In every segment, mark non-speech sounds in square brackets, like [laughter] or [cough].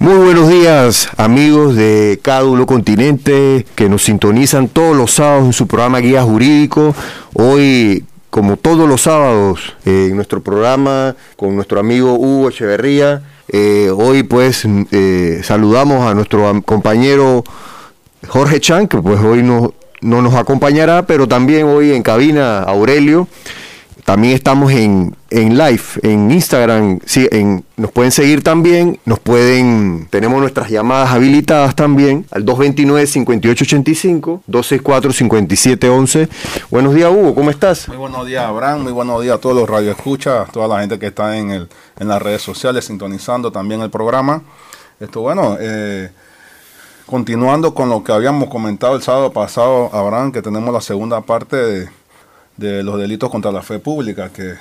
Muy buenos días amigos de KW Continente que nos sintonizan todos los sábados en su programa Guía Jurídico. Hoy, como todos los sábados, eh, en nuestro programa con nuestro amigo Hugo Echeverría, eh, hoy pues eh, saludamos a nuestro compañero Jorge Chan, que pues hoy no, no nos acompañará, pero también hoy en cabina Aurelio. También estamos en, en live, en Instagram, sí, en, nos pueden seguir también, nos pueden, tenemos nuestras llamadas habilitadas también al 229-5885, 264-5711. Buenos días, Hugo, ¿cómo estás? Muy buenos días, Abraham, muy buenos días a todos los radioescuchas, toda la gente que está en, el, en las redes sociales sintonizando también el programa. Esto, bueno, eh, continuando con lo que habíamos comentado el sábado pasado, Abraham, que tenemos la segunda parte de de los delitos contra la fe pública, que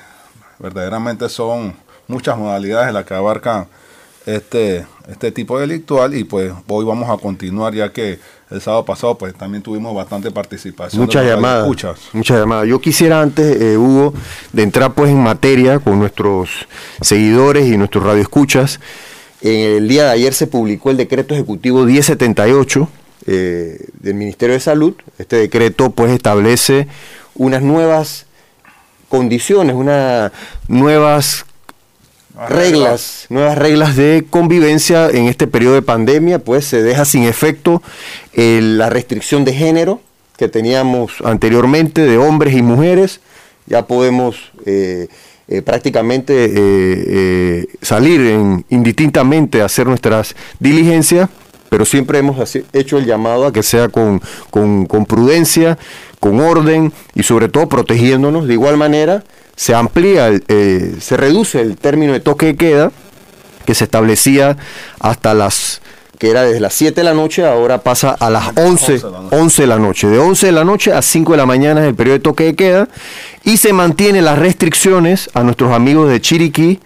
verdaderamente son muchas modalidades en las que abarcan este, este tipo delictual y pues hoy vamos a continuar ya que el sábado pasado pues también tuvimos bastante participación. Muchas llamadas. Muchas llamadas. Yo quisiera antes, eh, Hugo, de entrar pues en materia con nuestros seguidores y nuestros radioescuchas. El día de ayer se publicó el decreto ejecutivo 1078 eh, del Ministerio de Salud. Este decreto pues establece unas nuevas condiciones, unas nuevas reglas, nuevas reglas de convivencia en este periodo de pandemia, pues se deja sin efecto eh, la restricción de género que teníamos anteriormente de hombres y mujeres, ya podemos eh, eh, prácticamente salir indistintamente a hacer nuestras diligencias, pero siempre hemos hecho el llamado a que sea con, con, con prudencia, con orden y sobre todo protegiéndonos. De igual manera, se amplía, eh, se reduce el término de toque de queda que se establecía hasta las que era desde las 7 de la noche, ahora pasa a las 11, 11 de la noche. De 11 de la noche a 5 de la mañana es el periodo de toque de queda y se mantienen las restricciones a nuestros amigos de Chiriquí,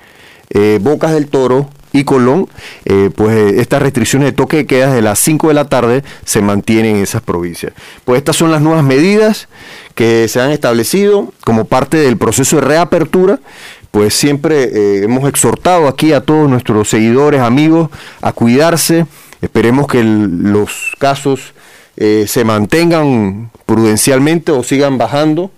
eh, Bocas del Toro, y Colón, eh, pues eh, estas restricciones de toque de queda de las 5 de la tarde se mantienen en esas provincias. Pues estas son las nuevas medidas que se han establecido como parte del proceso de reapertura. Pues siempre eh, hemos exhortado aquí a todos nuestros seguidores, amigos, a cuidarse. Esperemos que los casos se mantengan prudencialmente o sigan bajando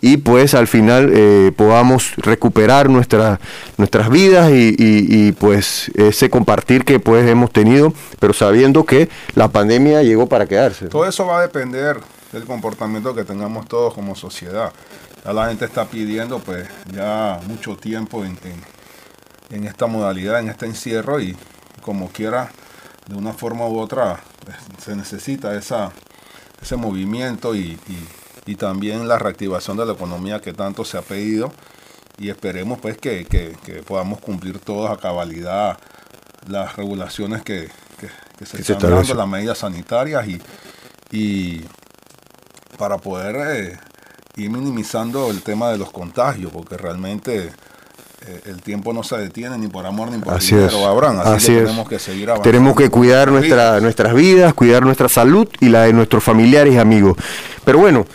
y pues al final eh, podamos recuperar nuestra, nuestras vidas y, pues ese compartir que pues hemos tenido, pero sabiendo que la pandemia llegó para quedarse. Todo eso va a depender del comportamiento que tengamos todos como sociedad. Ya la gente está pidiendo pues ya mucho tiempo en, en, esta modalidad, en este encierro y como quiera, de una forma u otra, pues, se necesita esa, ese movimiento y y también la reactivación de la economía que tanto se ha pedido. Y esperemos pues que, podamos cumplir todas a cabalidad las regulaciones que, se están dando, las medidas sanitarias y, y para poder eh, ir minimizando el tema de los contagios, porque realmente eh, el tiempo no se detiene ni por amor ni por así dinero, así, que tenemos que seguir avanzando. Tenemos que cuidar nuestra, nuestras vidas, cuidar nuestra salud y la de nuestros familiares y amigos. Pero bueno,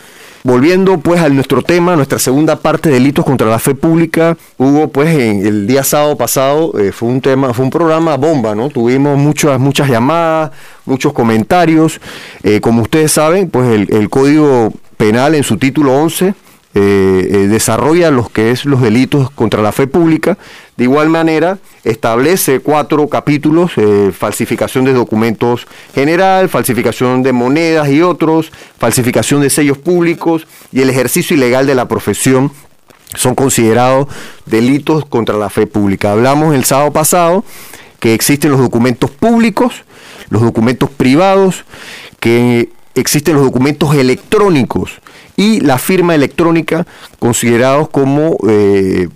Volviendo pues a nuestro tema, nuestra segunda parte, delitos contra la fe pública, hubo pues en el día sábado pasado, eh, fue un tema, fue un programa bomba, ¿no? Tuvimos muchas, muchas llamadas, muchos comentarios. Eh, como ustedes saben, pues el, Código Penal en su título 11 eh, eh, desarrolla los que es los delitos contra la fe pública. De igual manera, establece cuatro capítulos, eh, falsificación de documentos general, falsificación de monedas y otros, falsificación de sellos públicos y el ejercicio ilegal de la profesión son considerados delitos contra la fe pública. Hablamos el sábado pasado que existen los documentos públicos, los documentos privados, que existen los documentos electrónicos y la firma electrónica considerados como eh,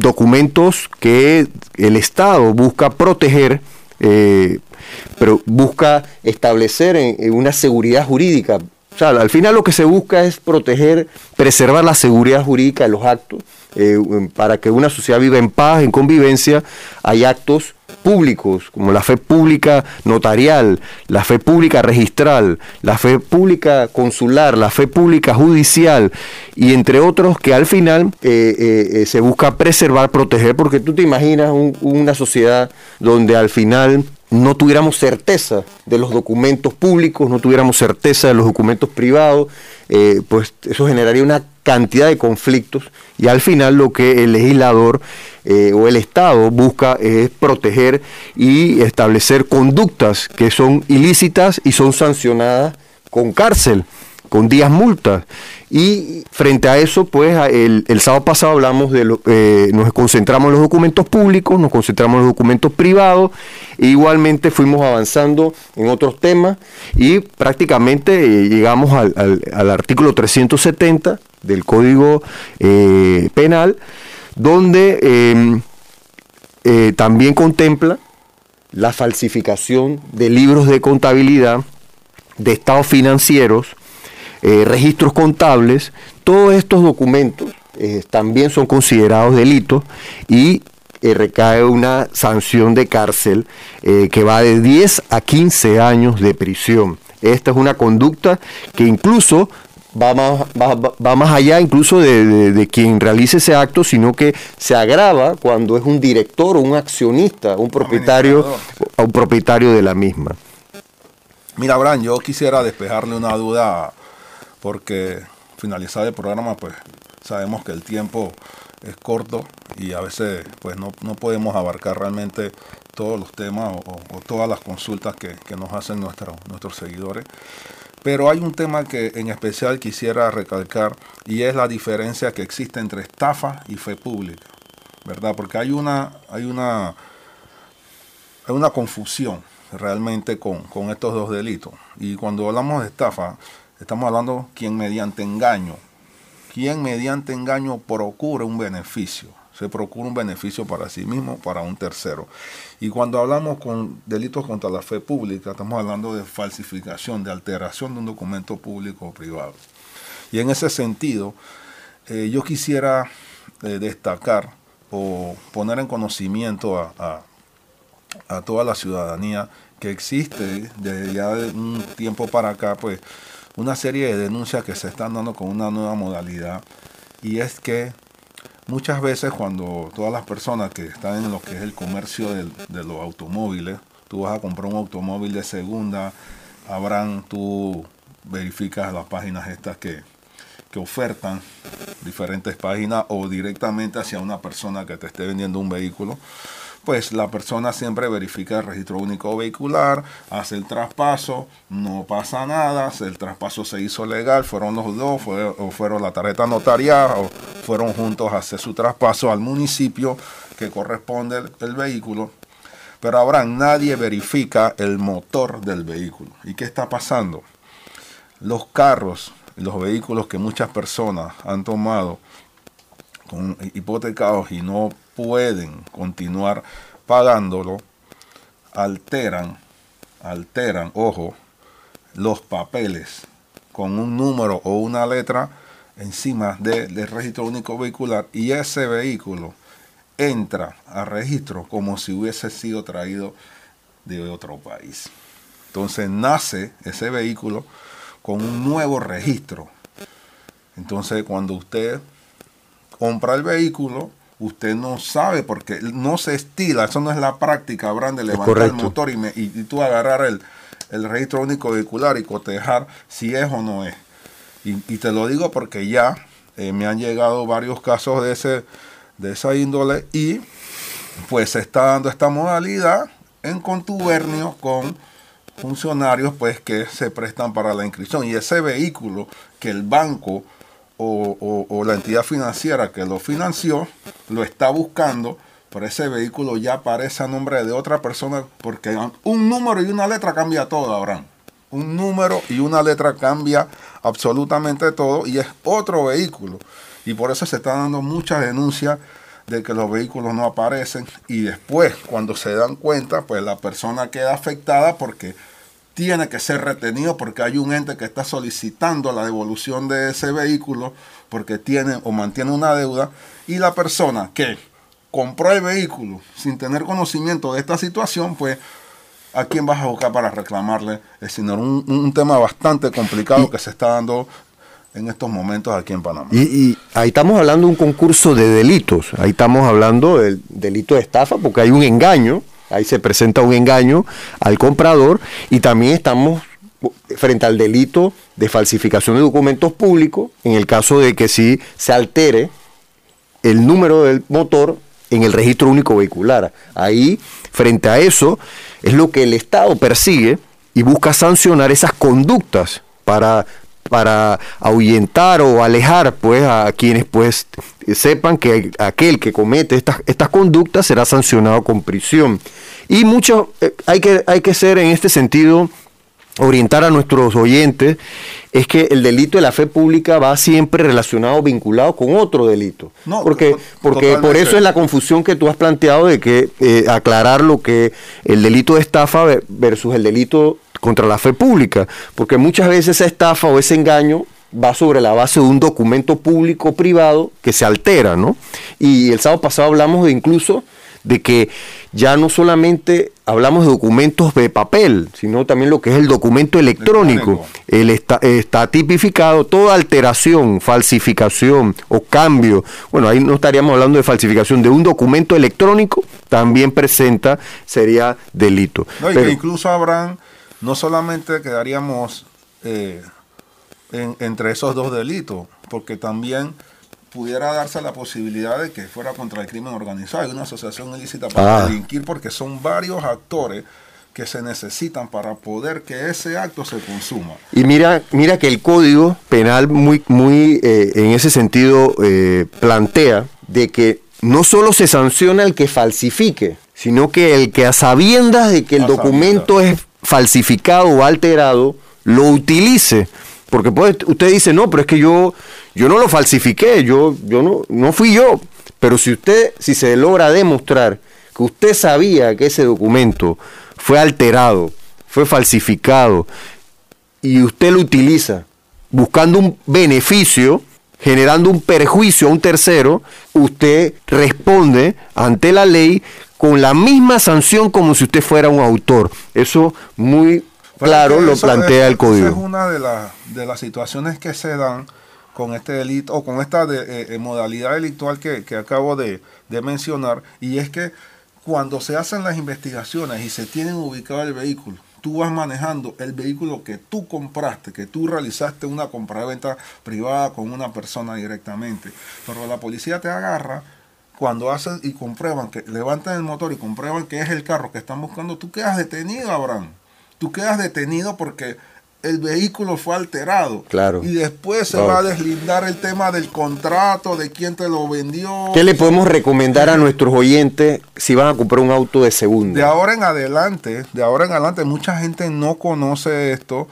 documentos que el Estado busca proteger, eh, pero busca establecer una seguridad jurídica. O sea, al final lo que se busca es proteger, preservar la seguridad jurídica de los actos, eh, para que una sociedad viva en paz, en convivencia, hay actos públicos, como la fe pública notarial, la fe pública registral, la fe pública consular, la fe pública judicial, y entre otros que al final eh, eh, se busca preservar, proteger, porque tú te imaginas una sociedad donde al final no tuviéramos certeza de los documentos públicos, no tuviéramos certeza de los documentos privados, eh, pues eso generaría una cantidad de conflictos y al final lo que el legislador eh, o el Estado busca es proteger y establecer conductas que son ilícitas y son sancionadas con cárcel con días multas. Y frente a eso, pues el, sábado pasado hablamos de lo, eh, nos concentramos en los documentos públicos, nos concentramos en los documentos privados, e igualmente fuimos avanzando en otros temas y prácticamente eh, llegamos al, artículo 370 del Código eh, Penal, donde em, también contempla la falsificación de libros de contabilidad, de estados financieros, eh, registros contables, todos estos documentos eh, también son considerados delitos y eh, recae una sanción de cárcel que va de 10 a 15 años de prisión. Esta es una conducta que incluso va más, va, más allá incluso de, quien realice ese acto, sino que se agrava cuando es un director o un accionista, un propietario, un propietario de la misma. Mira, Abraham, yo quisiera despejarle una duda porque finalizar el programa, pues sabemos que el tiempo es corto y a veces pues no, podemos abarcar realmente todos los temas o, todas las consultas que, nos hacen nuestros nuestros seguidores. Pero hay un tema que en especial quisiera recalcar y es la diferencia que existe entre estafa y fe pública, ¿verdad? Porque hay una, hay una, hay una confusión realmente con, con estos dos delitos. Y cuando hablamos de estafa, Estamos hablando quien mediante engaño, quien mediante engaño procura un beneficio. Se procura un beneficio para sí mismo, para un tercero. Y cuando hablamos con delitos contra la fe pública, estamos hablando de falsificación, de alteración de un documento público o privado. Y en ese sentido, eh, yo quisiera eh, destacar o poner en conocimiento a, a, toda la ciudadanía que existe desde ya de un tiempo para acá, pues una serie de denuncias que se están dando con una nueva modalidad y es que muchas veces cuando todas las personas que están en lo que es el comercio de, los automóviles, tú vas a comprar un automóvil de segunda, habrán, tú verificas las páginas estas que, que ofertan diferentes páginas o directamente hacia una persona que te esté vendiendo un vehículo pues la persona siempre verifica el registro único vehicular, hace el traspaso, no pasa nada, el traspaso se hizo legal, fueron los dos, o fueron la tarjeta notarial, o fueron juntos a hacer su traspaso al municipio que corresponde el, vehículo. Pero ahora nadie verifica el motor del vehículo. ¿Y qué está pasando? Los carros, los vehículos que muchas personas han tomado con hipotecados y no pueden continuar pagándolo, alteran, alteran, ojo, los papeles con un número o una letra encima del registro único vehicular y ese vehículo entra a registro como si hubiese sido traído de otro país. Entonces nace ese vehículo con un nuevo registro. Entonces cuando usted compra el vehículo, usted no sabe porque no se estila, eso no es la práctica, Abraham, de levantar el motor y, y, tú agarrar el, registro único vehicular y cotejar si es o no es. Y, te lo digo porque ya eh, me han llegado varios casos de, ese, de esa índole y pues se está dando esta modalidad en contubernio con funcionarios pues que se prestan para la inscripción y ese vehículo que el banco o, la entidad financiera que lo financió lo está buscando, pero ese vehículo ya aparece a nombre de otra persona porque un número y una letra cambia todo, Abraham. Un número y una letra cambia absolutamente todo y es otro vehículo. Y por eso se están dando muchas denuncias de que los vehículos no aparecen y después cuando se dan cuenta pues la persona queda afectada porque tiene que ser retenido porque hay un ente que está solicitando la devolución de ese vehículo porque tiene o mantiene una deuda y la persona que compró el vehículo sin tener conocimiento de esta situación pues ¿a quién vas a buscar para reclamarle? Es señor, un, un tema bastante complicado que se está dando en estos momentos aquí en Panamá. Y, ahí estamos hablando de un concurso de delitos, ahí estamos hablando del delito de estafa porque hay un engaño, ahí se presenta un engaño al comprador y también estamos frente al delito de falsificación de documentos públicos en el caso de que sí se altere el número del motor en el registro único vehicular. Ahí, frente a eso, es lo que el Estado persigue y busca sancionar esas conductas para para ahuyentar o alejar pues a quienes pues sepan que aquel que comete estas, estas conductas será sancionado con prisión. Y mucho eh, hay, que, hay que ser en este sentido orientar a nuestros oyentes es que el delito de la fe pública va siempre relacionado, vinculado con otro delito. porque porque por eso es la confusión que tú has planteado de que eh, aclarar lo que el delito de estafa versus el delito contra la fe pública, porque muchas veces esa estafa o ese engaño va sobre la base de un documento público privado que se altera, ¿no? Y el sábado pasado hablamos de incluso de que ya no solamente hablamos de documentos de papel, sino también lo que es el documento electrónico. El está, está, tipificado toda alteración, falsificación o cambio. Bueno, ahí no estaríamos hablando de falsificación de un documento electrónico, también presenta, sería delito. No, y que incluso habrán no solamente quedaríamos eh, entre esos dos delitos, porque también pudiera darse la posibilidad de que fuera contra el crimen organizado. Hay una asociación ilícita para ah. delinquir porque son varios actores que se necesitan para poder que ese acto se consuma. Y mira, mira que el código penal muy, muy eh, en ese sentido eh, plantea de que no solo se sanciona el que falsifique, sino que el que a sabiendas de que el documento es falsificado o alterado lo utilice. Porque usted dice, no, pero es que yo, yo no lo falsifiqué, yo, yo no, no fui yo. Pero si usted, si se logra demostrar que usted sabía que ese documento fue alterado, fue falsificado, y usted lo utiliza buscando un beneficio, generando un perjuicio a un tercero, usted responde ante la ley con la misma sanción como si usted fuera un autor. Eso muy claro lo plantea el código. Esa es una de, de las situaciones que se dan con este delito o con esta eh, eh, modalidad delictual que, acabo de, mencionar y es que cuando se hacen las investigaciones y se tienen ubicado el vehículo, tú vas manejando el vehículo que tú compraste, que tú realizaste una compra-venta privada con una persona directamente, pero la policía te agarra cuando hacen y comprueban que levantan el motor y comprueban que es el carro que están buscando, tú quedas detenido, Abraham. Tú quedas detenido porque el vehículo fue alterado. Claro. Y después se va a deslindar el tema del contrato, de quién te lo vendió. ¿Qué le podemos recomendar a nuestros oyentes si van a comprar un auto de segunda? De ahora en adelante, de ahora en adelante, mucha gente no conoce esto.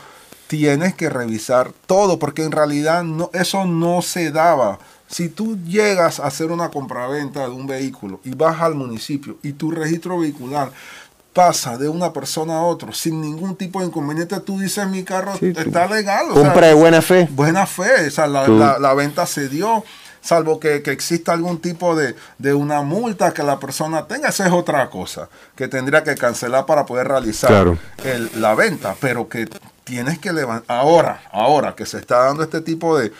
Tienes que revisar todo, porque en realidad no, eso no se daba si tú llegas a hacer una compraventa de un vehículo y vas al municipio y tu registro vehicular pasa de una persona a otro sin ningún tipo de inconveniente, tú dices mi carro está legal. compra de buena fe. Buena fe, o sea, la, venta se dio, salvo que, exista algún tipo de, de, una multa que la persona tenga, esa es otra cosa, que tendría que cancelar para poder realizar la venta, pero que tienes que levantar, ahora, ahora que se está dando este tipo de,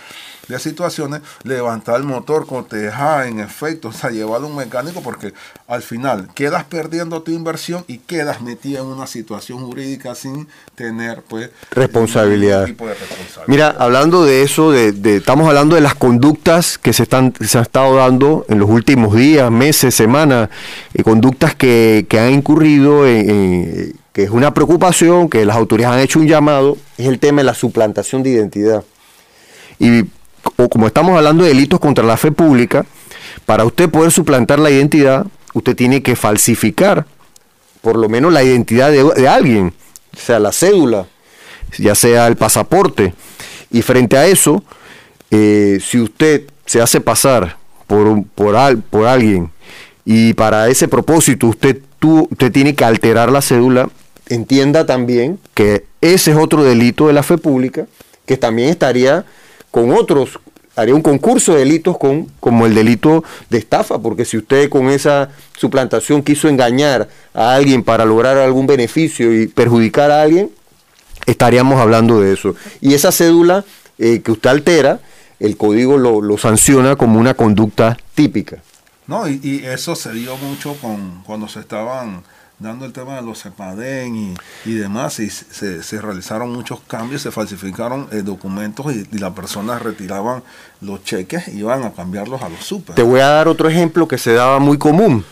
de situaciones, levantar el motor, cotejar en efecto, [laughs] o sea, llevarlo a un mecánico porque al final quedas perdiendo tu inversión y quedas metida en una situación jurídica sin tener pues responsabilidad. Tipo de responsabilidad. Mira, hablando de eso, de, estamos hablando de las conductas que se están se han estado dando en los últimos días, meses, semanas, eh, conductas que, que, han incurrido en, que es una preocupación, que las autoridades han hecho un llamado, es el tema de la suplantación de identidad. Y o como estamos hablando de delitos contra la fe pública, para usted poder suplantar la identidad, usted tiene que falsificar por lo menos la identidad de, alguien, sea la cédula, ya sea el pasaporte. Y frente a eso, eh, si usted se hace pasar por, por, por alguien y para ese propósito usted, tú, usted tiene que alterar la cédula, entienda también que ese es otro delito de la fe pública, que también estaría con otros, haría un concurso de delitos con, como el delito de estafa, porque si usted con esa suplantación quiso engañar a alguien para lograr algún beneficio y perjudicar a alguien, estaríamos hablando de eso. Y esa cédula eh, que usted altera, el código lo, sanciona como una conducta típica. No, y, eso se dio mucho con cuando se estaban dando el tema de los CEPADEN y, demás, y se, realizaron muchos cambios, se falsificaron eh, documentos y, las personas retiraban los cheques y iban a cambiarlos a los super. Te voy a dar otro ejemplo que se daba muy común.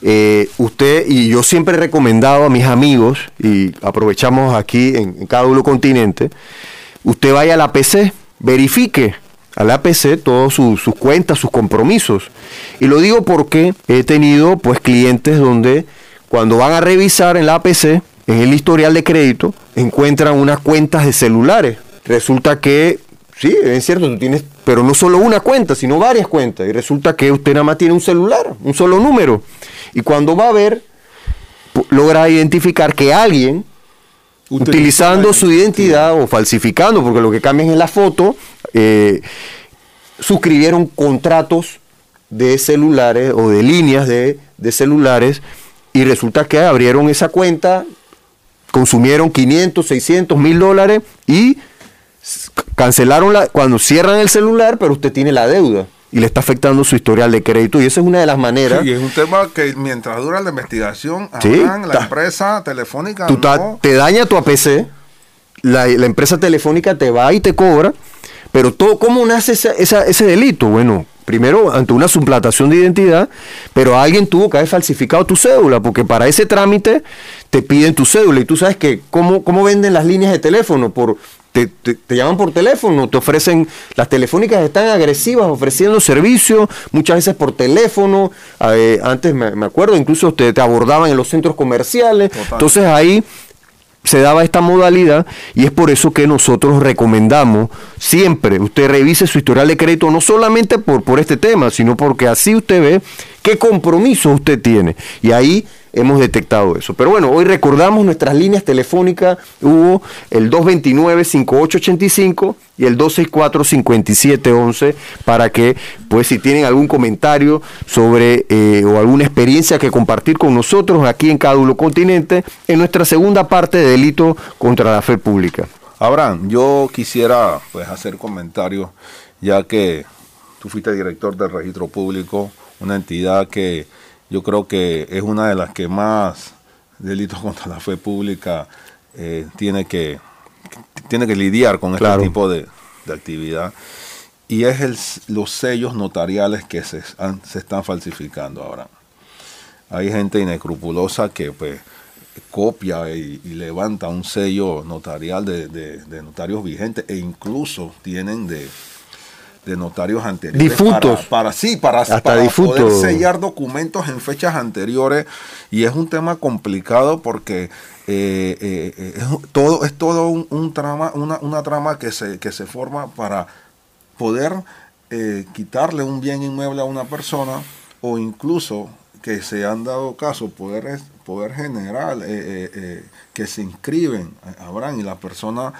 Eh, usted y yo siempre he recomendado a mis amigos, y aprovechamos aquí en, cada uno continente, usted vaya a la PC, verifique a la APC todas sus, cuentas, sus compromisos. Y lo digo porque he tenido pues clientes donde cuando van a revisar en la APC, en el historial de crédito, encuentran unas cuentas de celulares. Resulta que, sí, es cierto, tú tienes, pero no solo una cuenta, sino varias cuentas. Y resulta que usted nada más tiene un celular, un solo número. Y cuando va a ver, logra identificar que alguien utilizando su identidad o falsificando, porque lo que cambian es la foto, eh, suscribieron contratos de celulares o de líneas de, celulares y resulta que abrieron esa cuenta, consumieron 500, 600, mil dólares y cancelaron la, cuando cierran el celular, pero usted tiene la deuda y le está afectando su historial de crédito y esa es una de las maneras. y es un tema que mientras dura la investigación, la empresa telefónica te daña tu APC, la, empresa telefónica te va y te cobra, pero todo cómo nace ese delito, bueno, primero ante una suplantación de identidad, pero alguien tuvo que haber falsificado tu cédula, porque para ese trámite te piden tu cédula. Y tú sabes que cómo, cómo venden las líneas de teléfono por te, llaman por teléfono, te ofrecen, las telefónicas están agresivas ofreciendo servicio, muchas veces por teléfono, eh, antes me, acuerdo, incluso te, te, abordaban en los centros comerciales, entonces ahí se daba esta modalidad y es por eso que nosotros recomendamos siempre, usted revise su historial de crédito no solamente por, por este tema, sino porque así usted ve qué compromiso usted tiene y ahí hemos detectado eso. Pero bueno, hoy recordamos nuestras líneas telefónicas, hubo el 229-5885 y el 264-5711 para que, pues si tienen algún comentario sobre eh, o alguna experiencia que compartir con nosotros aquí en Cádulo Continente, en nuestra segunda parte de delito contra la fe pública. Abraham, yo quisiera pues hacer comentarios, ya que tú fuiste director del registro público, una entidad que yo creo que es una de las que más delitos [laughs] contra la fe pública eh, tiene, que, tiene que lidiar con este tipo de, actividad. Y es el, los sellos notariales que se, se están falsificando ahora. Hay gente inescrupulosa que pues copia y, levanta un sello notarial de, de, notarios vigentes e incluso tienen de, de notarios anteriores. Difuntos. Para, sí, para, poder sellar documentos en fechas anteriores. Y es un tema complicado porque eh, eh, es todo, es todo un, trama, una, una, trama que se, que se forma para poder eh, quitarle un bien inmueble a una persona o incluso que se han dado caso, poder, poder general que se inscriben, Abraham, y la persona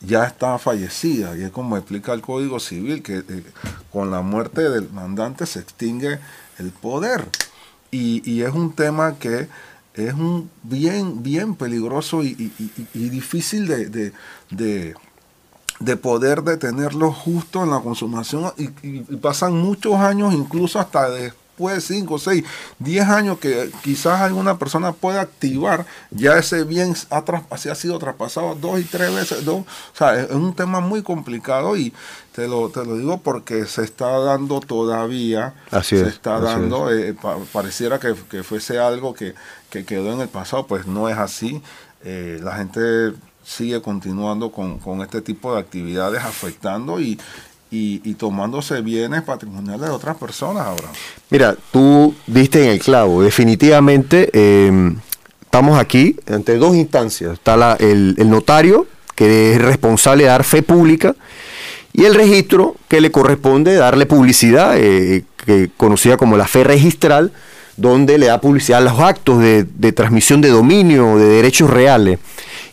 ya está fallecida y es como explica el Código Civil que eh, con la muerte del mandante se extingue el poder. Y, es un tema que es un bien bien peligroso y, difícil de, de, poder detenerlo justo en la consumación. Y, pasan muchos años incluso hasta después después 5, 6, 10 años que quizás alguna persona pueda activar, ya ese bien ha, ha sido traspasado dos y tres veces. Dos, o sea, es un tema muy complicado y te lo, te lo digo porque se está dando todavía, así se está dando, eh, pareciera que, fuese algo que, quedó en el pasado, pues no es así. Eh, la gente sigue continuando con, con, este tipo de actividades afectando y, y, tomándose bienes patrimoniales de otras personas ahora. Mira, tú diste en el clavo. Definitivamente em, estamos aquí ante dos instancias. Está el, notario, que es responsable de dar fe pública, y el registro, que le corresponde darle publicidad, eh, que conocida como la fe registral, donde le da publicidad a los actos de, transmisión de dominio, de derechos reales.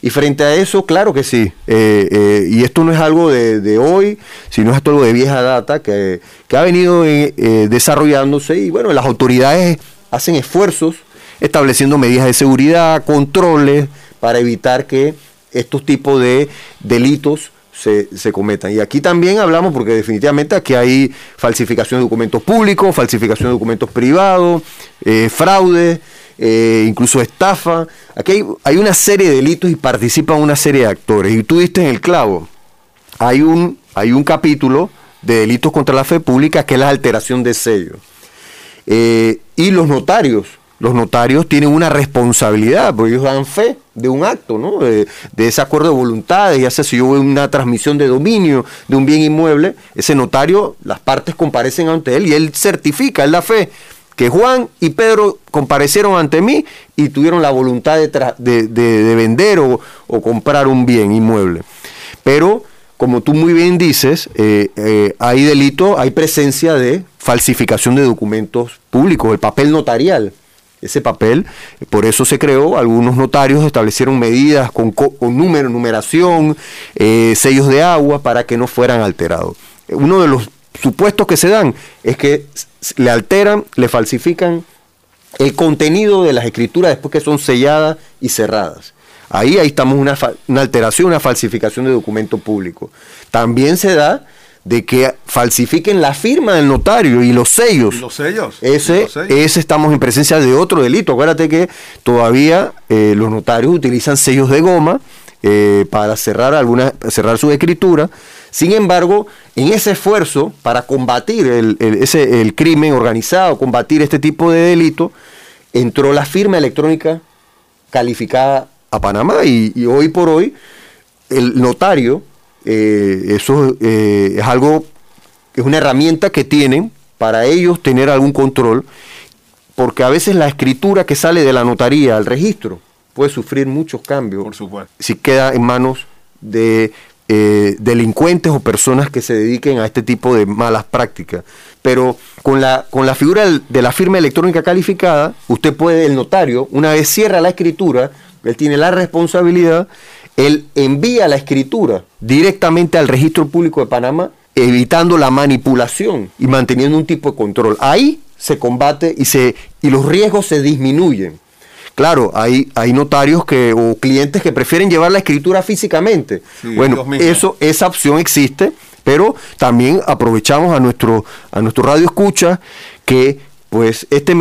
Y frente a eso, claro que sí. Eh, eh, y esto no es algo de, hoy, sino es algo de vieja data que, ha venido eh, desarrollándose. Y bueno, las autoridades hacen esfuerzos estableciendo medidas de seguridad, controles, para evitar que estos tipos de delitos se, cometan. Y aquí también hablamos, porque definitivamente aquí hay falsificación de documentos públicos, falsificación de documentos privados, eh, fraude, eh, incluso estafa. Aquí hay, una serie de delitos y participan una serie de actores. Y tú diste en el clavo. Hay un, hay un capítulo de delitos contra la fe pública que es la alteración de sello. Eh, y los notarios los notarios tienen una responsabilidad, porque ellos dan fe de un acto, ¿no? de, ese acuerdo de voluntades, ya sea si yo veo una transmisión de dominio de un bien inmueble, ese notario, las partes comparecen ante él y él certifica, él da fe que Juan y Pedro comparecieron ante mí y tuvieron la voluntad de, de, vender o, comprar un bien inmueble. Pero, como tú muy bien dices, eh, eh, hay delito, hay presencia de falsificación de documentos públicos, el papel notarial ese papel. Por eso se creó, algunos notarios establecieron medidas con, con número, numeración, eh, sellos de agua para que no fueran alterados. Uno de los supuestos que se dan es que le alteran, le falsifican el contenido de las escrituras después que son selladas y cerradas. Ahí, ahí estamos una, una alteración, una falsificación de documento público. También se da de que falsifiquen la firma del notario y los sellos. Los sellos. Ese, ese estamos en presencia de otro delito. Acuérdate que todavía eh, los notarios utilizan sellos de goma eh, para cerrar alguna, cerrar su escritura. Sin embargo, en ese esfuerzo para combatir el, ese, el crimen organizado, combatir este tipo de delito, entró la firma electrónica calificada a Panamá y hoy por hoy el notario eh, eso eh, es algo, es una herramienta que tienen para ellos tener algún control, porque a veces la escritura que sale de la notaría al registro puede sufrir muchos cambios si queda en manos de eh, delincuentes o personas que se dediquen a este tipo de malas prácticas. Pero con la, con la figura de la firma electrónica calificada, usted puede, el notario, una vez cierra la escritura, él tiene la responsabilidad él envía la escritura directamente al registro público de Panamá, evitando la manipulación y manteniendo un tipo de control. Ahí se combate y, se, y los riesgos se disminuyen. Claro, hay, hay notarios que, o clientes que prefieren llevar la escritura físicamente. bueno, eso, esa opción existe, pero también aprovechamos a nuestro, a nuestro radio escucha que pues este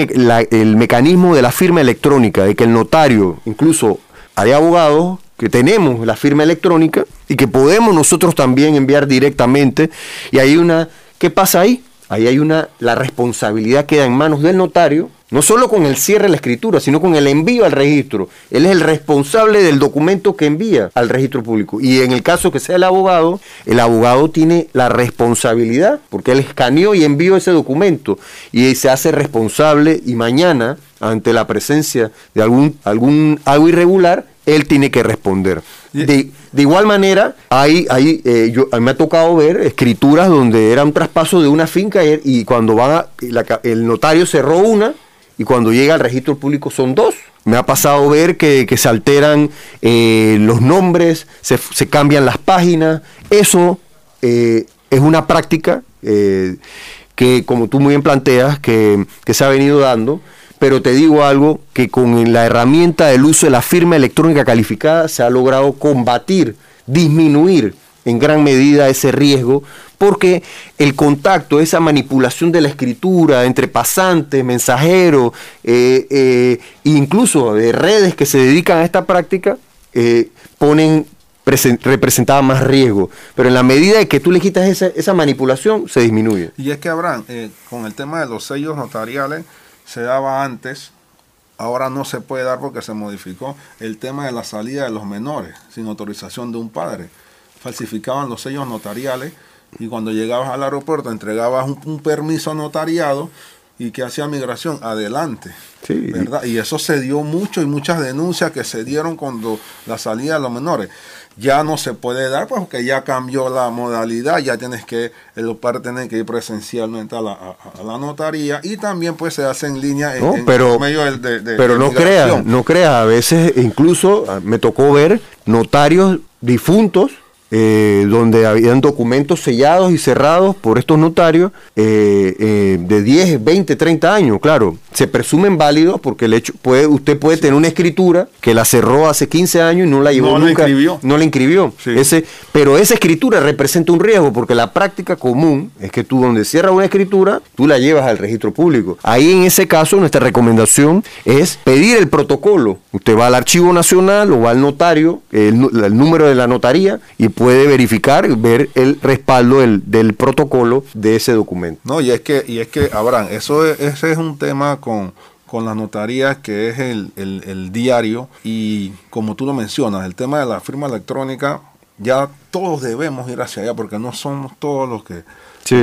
el mecanismo de la firma electrónica, de que el notario, incluso hay abogados que tenemos la firma electrónica y que podemos nosotros también enviar directamente. Y hay una, ¿qué pasa ahí? Ahí hay una, la responsabilidad queda en manos del notario, no solo con el cierre de la escritura, sino con el envío al registro. Él es el responsable del documento que envía al registro público. Y en el caso que sea el abogado, el abogado tiene la responsabilidad, porque él escaneó y envió ese documento y se hace responsable y mañana, ante la presencia de algún, algún algo irregular, él tiene que responder. De, igual manera, hay, hay, eh, yo, a mí me ha tocado ver escrituras donde era un traspaso de una finca y, cuando van el notario cerró una y cuando llega al registro público son dos. Me ha pasado ver que, se alteran eh, los nombres, se, cambian las páginas. Eso eh, es una práctica que, como tú muy bien planteas, que, que se ha venido dando pero te digo algo, que con la herramienta del uso de la firma electrónica calificada se ha logrado combatir, disminuir en gran medida ese riesgo, porque el contacto, esa manipulación de la escritura entre pasantes, mensajeros, eh, eh, incluso de redes que se dedican a esta práctica, eh, ponen representada más riesgo. Pero en la medida de que tú le quitas esa, esa manipulación, se disminuye. Y es que, Abraham, con el tema de los sellos notariales, se daba antes, ahora no se puede dar porque se modificó el tema de la salida de los menores sin autorización de un padre. Falsificaban los sellos notariales y cuando llegabas al aeropuerto entregabas un, permiso notariado y que hacía migración, adelante. Sí. ¿verdad? Y eso se dio mucho y muchas denuncias que se dieron cuando la salida de los menores. Ya no se puede dar pues, porque ya cambió la modalidad, ya tienes que, el padre tiene que ir presencialmente a la, a- a la notaría y también pues se hace en línea en, No, en pero- medio del- de, de- Pero de no creas, no creas, a veces incluso ah, me tocó ver notarios difuntos eh, donde habían documentos sellados y cerrados por estos notarios eh, eh, de 10, 20, 30 años, claro, se presumen válidos porque el hecho puede, usted puede tener una escritura que la cerró hace 15 años y no la llevó No la nunca, inscribió. no la inscribió. Sí. Ese, pero esa escritura representa un riesgo porque la práctica común es que tú donde cierras una escritura, tú la llevas al registro público. Ahí en ese caso nuestra recomendación es pedir el protocolo. Usted va al archivo nacional o va al notario, el, el número de la notaría y puede verificar, ver el respaldo del, del protocolo de ese documento. No, y es que, y es que, Abraham, eso es, ese es un tema con, con las notarías que es el, el- el diario y como tú lo mencionas, el tema de la firma electrónica, ya todos debemos ir hacia allá porque no somos todos los que, Sí.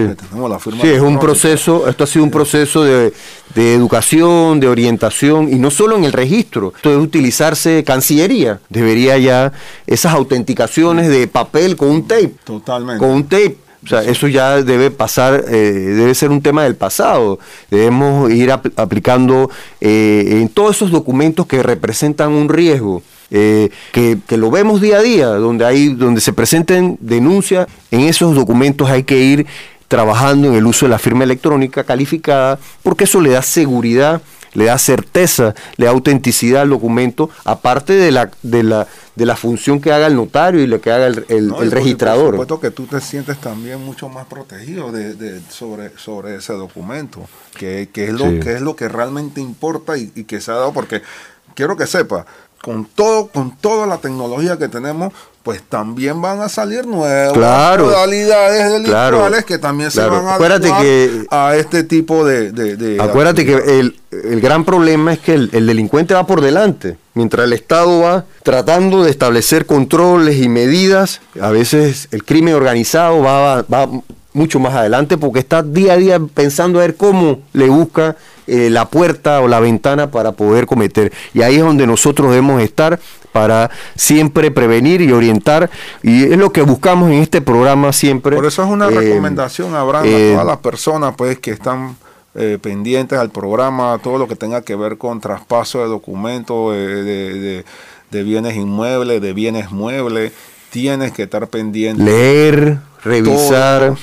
la firma es un proceso, esto ha sido un proceso de, de educación, de orientación, y no solo en el registro, esto debe utilizarse Cancillería, debería ya esas autenticaciones de papel con un tape, Totalmente. con un tape. O sea, eso ya debe pasar, eh, debe ser un tema del pasado. Debemos ir apl- aplicando eh, en todos esos documentos que representan un riesgo, eh, que, que lo vemos día a día, donde hay, donde se presenten denuncias, en esos documentos hay que ir trabajando en el uso de la firma electrónica calificada, porque eso le da seguridad, le da certeza, le da autenticidad al documento, aparte de la, de la, de la función que haga el notario y lo que haga el, el- No, el y por- registrador. Por supuesto que tú te sientes también mucho más protegido de, de- sobre, sobre ese documento, que, que es lo, Sí. que es lo que realmente importa y, y que se ha dado, porque quiero que sepa, con todo, con toda la tecnología que tenemos, pues también van a salir nuevas Claro. modalidades delictuales Claro. que también Claro. se van a Acuérdate adecuar que- a este tipo de, de- de Acuérdate que el, el gran problema es que el, el delincuente va por delante, mientras el Estado va tratando de establecer controles y medidas, a veces el crimen organizado va, va mucho más adelante porque está día a día pensando a ver cómo le busca eh, la puerta o la ventana para poder cometer. Y ahí es donde nosotros debemos estar para siempre prevenir y orientar, y es lo que buscamos en este programa siempre. Por eso es una Eh, recomendación, Abraham, eh, a todas las personas pues que están eh, pendientes al programa, todo lo que tenga que ver con traspaso de documentos, eh, de, de- de bienes inmuebles, de bienes muebles, tienes que estar pendiente. leer, revisar, Todo.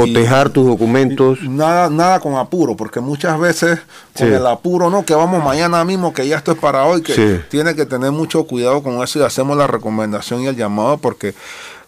Cotejar Y- tus documentos. Nada, nada con apuro, porque muchas veces con el apuro, no, que vamos mañana mismo, que ya esto es para hoy, que Sí. tiene que tener mucho cuidado con eso y hacemos la recomendación y el llamado porque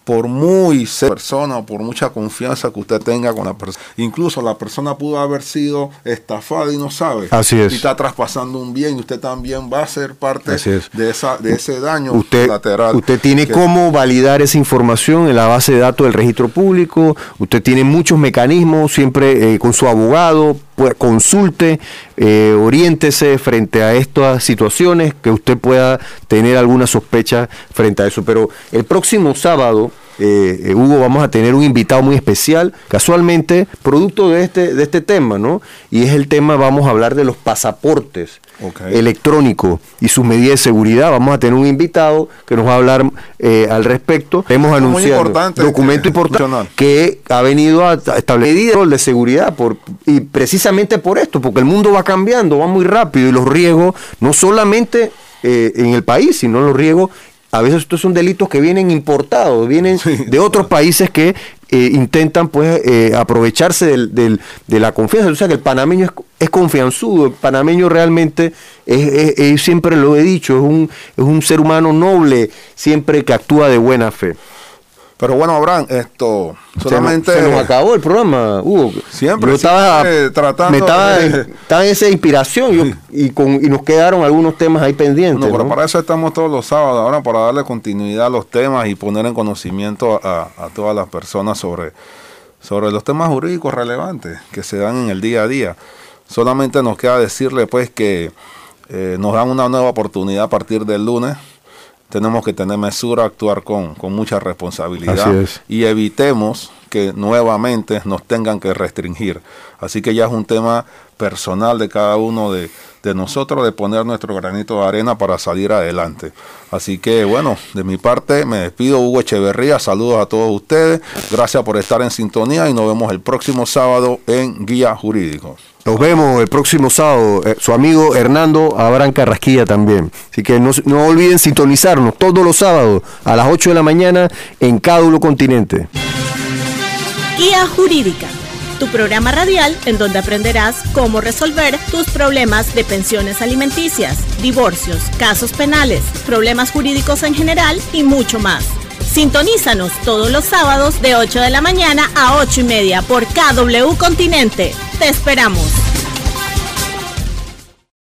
por muy ser persona o por mucha confianza que usted tenga con la persona, incluso la persona pudo haber sido estafada y no sabe. Así es. Y está traspasando un bien y usted también va a ser parte es. de esa de ese daño Usted, lateral. usted tiene que- cómo validar esa información en la base de datos del registro público. Usted tiene muchos mecanismos, siempre eh, con su abogado, consulte, eh, oriéntese frente a estas situaciones, que usted pueda tener alguna sospecha frente a eso. Pero el próximo sábado, eh, eh, Hugo, vamos a tener un invitado muy especial, casualmente, producto de este, de este tema, ¿no? Y es el tema, vamos a hablar de los pasaportes Ok. electrónicos y sus medidas de seguridad. Vamos a tener un invitado que nos va a hablar eh, al respecto. Hemos anunciado importante, documento importante que ha venido a a establecer medidas de seguridad por, y precisamente por esto, porque el mundo va cambiando, va muy rápido y los riesgos no solamente eh, en el país, sino los riesgos a veces estos son delitos que vienen importados, vienen Sí, de otros países que eh, intentan pues eh, aprovecharse del- del- de la confianza. O sea que el panameño es, es confianzudo, el panameño realmente, es, es- es- siempre lo he dicho, es un, es un ser humano noble, siempre que actúa de buena fe. Pero bueno, Abraham, esto Se solamente nos, se nos acabó el programa, Hugo. Siempre, Yo estaba, siempre tratando me estaba, de- estaba en esa inspiración yo- [laughs] y, con, y nos quedaron algunos temas ahí pendientes. No, pero ¿no? para eso estamos todos los sábados, ahora para darle continuidad a los temas y poner en conocimiento a, a todas las personas sobre, sobre los temas jurídicos relevantes que se dan en el día a día. Solamente nos queda decirle pues que eh, nos dan una nueva oportunidad a partir del lunes. Tenemos que tener mesura, actuar con, con mucha responsabilidad y evitemos que nuevamente nos tengan que restringir. Así que ya es un tema personal de cada uno de, de nosotros de poner nuestro granito de arena para salir adelante. Así que bueno, de mi parte me despido Hugo Echeverría, saludos a todos ustedes, gracias por estar en sintonía y nos vemos el próximo sábado en Guía Jurídico. Nos vemos el próximo sábado. Eh, su amigo Hernando Abraham Carrasquilla también. Así que no, no olviden sintonizarnos todos los sábados a las 8 de la mañana en Cádulo Continente. Guía Jurídica tu programa radial en donde aprenderás cómo resolver tus problemas de pensiones alimenticias, divorcios, casos penales, problemas jurídicos en general y mucho más. Sintonízanos todos los sábados de 8 de la mañana a 8 y media por KW Continente. Te esperamos.